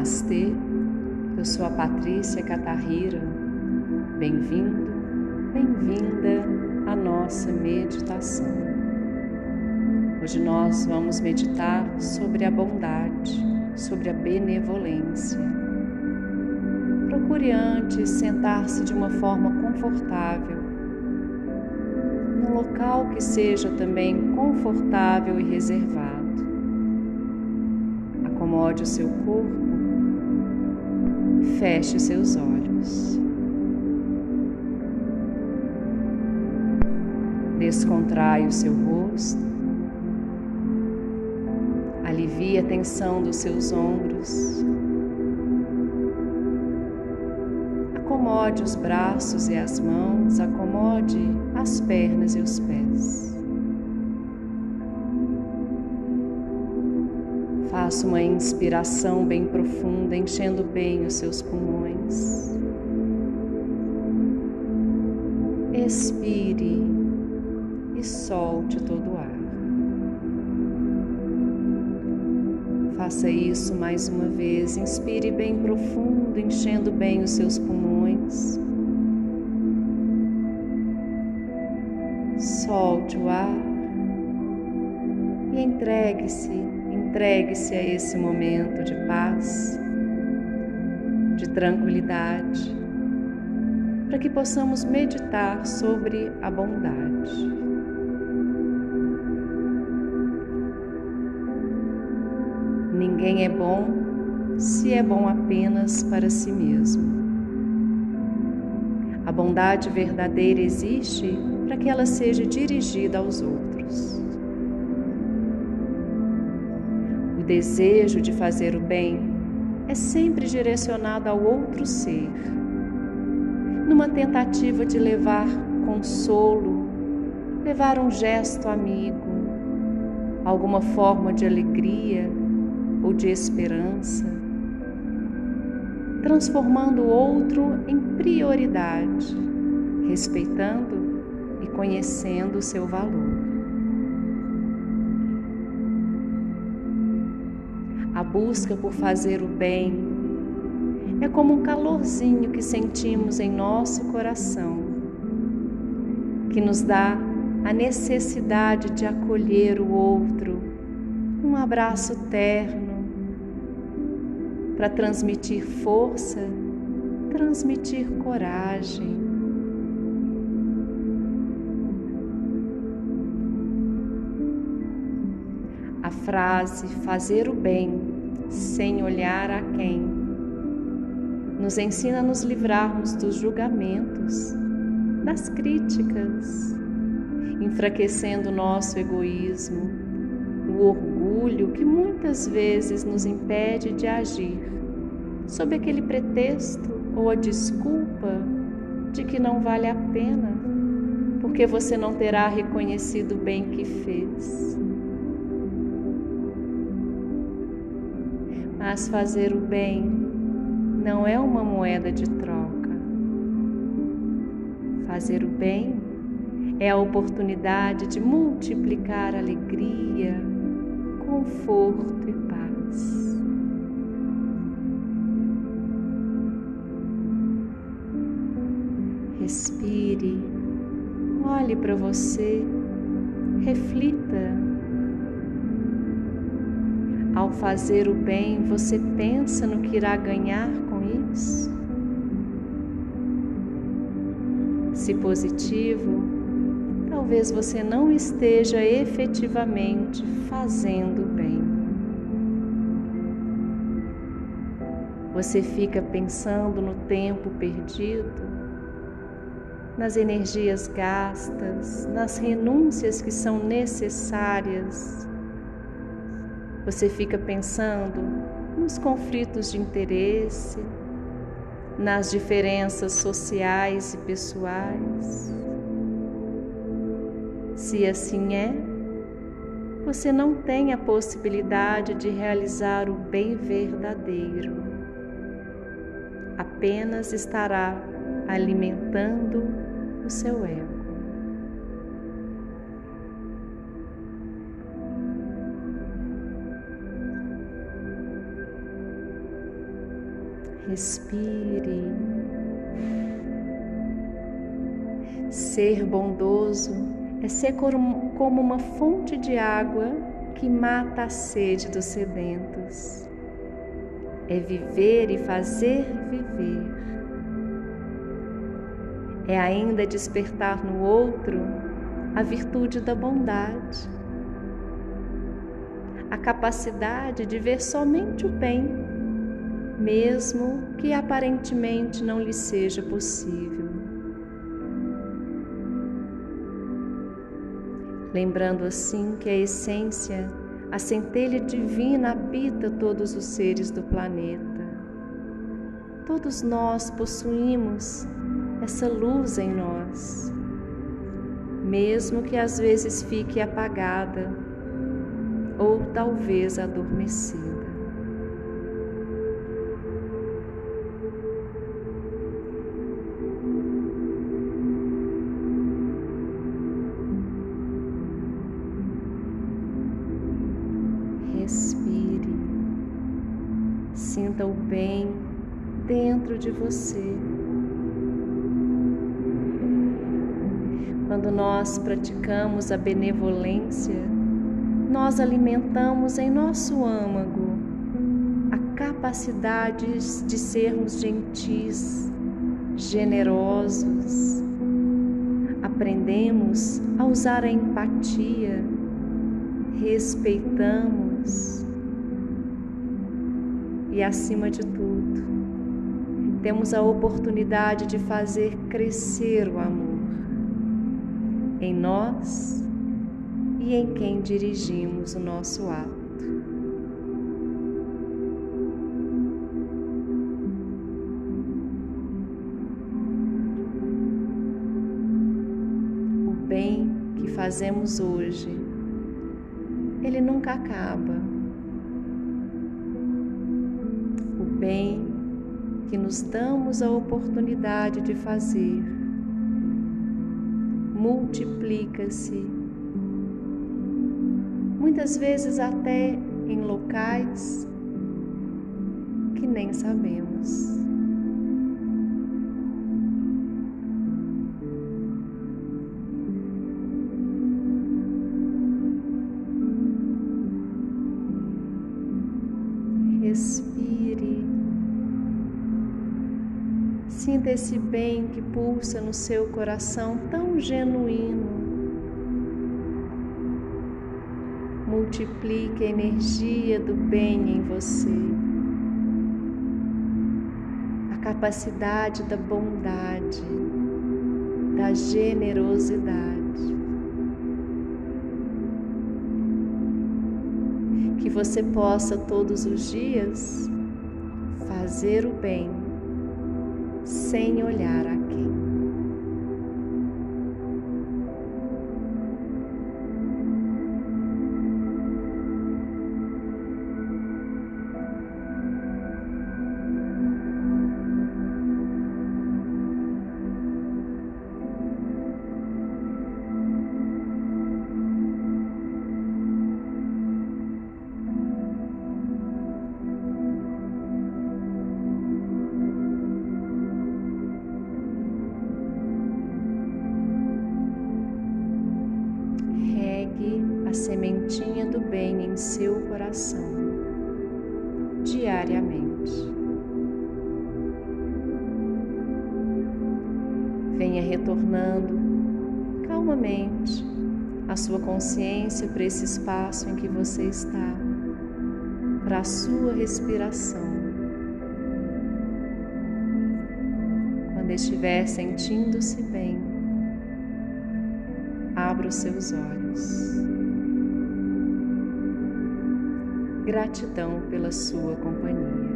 Namastê, eu sou a Patrícia Catarrira. Bem-vindo, bem-vinda à nossa meditação. Hoje nós vamos meditar sobre a bondade, sobre a benevolência. Procure antes sentar-se de uma forma confortável, num local que seja também confortável e reservado acomode o seu corpo, feche os seus olhos. Descontrai o seu rosto, alivie a tensão dos seus ombros, acomode os braços e as mãos, acomode as pernas e os pés. Faça uma inspiração bem profunda, enchendo bem os seus pulmões. Expire e solte todo o ar. Faça isso mais uma vez. Inspire bem profundo, enchendo bem os seus pulmões. Solte o ar e entregue-se Entregue-se a esse momento de paz, de tranquilidade, para que possamos meditar sobre a bondade. Ninguém é bom se é bom apenas para si mesmo. A bondade verdadeira existe para que ela seja dirigida aos outros. Desejo de fazer o bem é sempre direcionado ao outro ser, numa tentativa de levar consolo, levar um gesto amigo, alguma forma de alegria ou de esperança, transformando o outro em prioridade, respeitando e conhecendo o seu valor. Busca por fazer o bem é como um calorzinho que sentimos em nosso coração, que nos dá a necessidade de acolher o outro, um abraço terno, para transmitir força, transmitir coragem. A frase fazer o bem sem olhar a quem. Nos ensina a nos livrarmos dos julgamentos, das críticas, enfraquecendo o nosso egoísmo, o orgulho que muitas vezes nos impede de agir, sob aquele pretexto ou a desculpa de que não vale a pena, porque você não terá reconhecido o bem que fez. Mas fazer o bem não é uma moeda de troca. Fazer o bem é a oportunidade de multiplicar alegria, conforto e paz. Respire, olhe para você, reflita ao fazer o bem, você pensa no que irá ganhar com isso? Se positivo, talvez você não esteja efetivamente fazendo bem. Você fica pensando no tempo perdido, nas energias gastas, nas renúncias que são necessárias você fica pensando nos conflitos de interesse, nas diferenças sociais e pessoais. Se assim é, você não tem a possibilidade de realizar o bem verdadeiro. Apenas estará alimentando o seu ego. Respire. Ser bondoso é ser como uma fonte de água que mata a sede dos sedentos. É viver e fazer viver. É ainda despertar no outro a virtude da bondade, a capacidade de ver somente o bem, mesmo que aparentemente não lhe seja possível. Lembrando assim que a essência, a centelha divina habita todos os seres do planeta. Todos nós possuímos essa luz em nós mesmo que às vezes fique apagada ou talvez adormecida. Sinta o bem dentro de você. Quando nós praticamos a benevolência, nós alimentamos em nosso âmago a capacidade de sermos gentis, generosos. Aprendemos a usar a empatia, respeitamos e, acima de tudo, temos a oportunidade de fazer crescer o amor em nós e em quem dirigimos o nosso ato. O bem que fazemos hoje, ele nunca acaba. Bem que nos damos a oportunidade de fazer multiplica-se. Muitas vezes até em locais que nem sabemos. Sinta esse bem que pulsa no seu coração tão genuíno. Multiplique a energia do bem em você, a capacidade da bondade, da generosidade. Que você possa todos os dias fazer o bem sem olhar a a sementinha do bem em seu coração diariamente. Venha retornando calmamente a sua consciência para esse espaço em que você está, para a sua respiração. Quando estiver sentindo-se bem, abra os seus olhos. Gratidão pela sua companhia.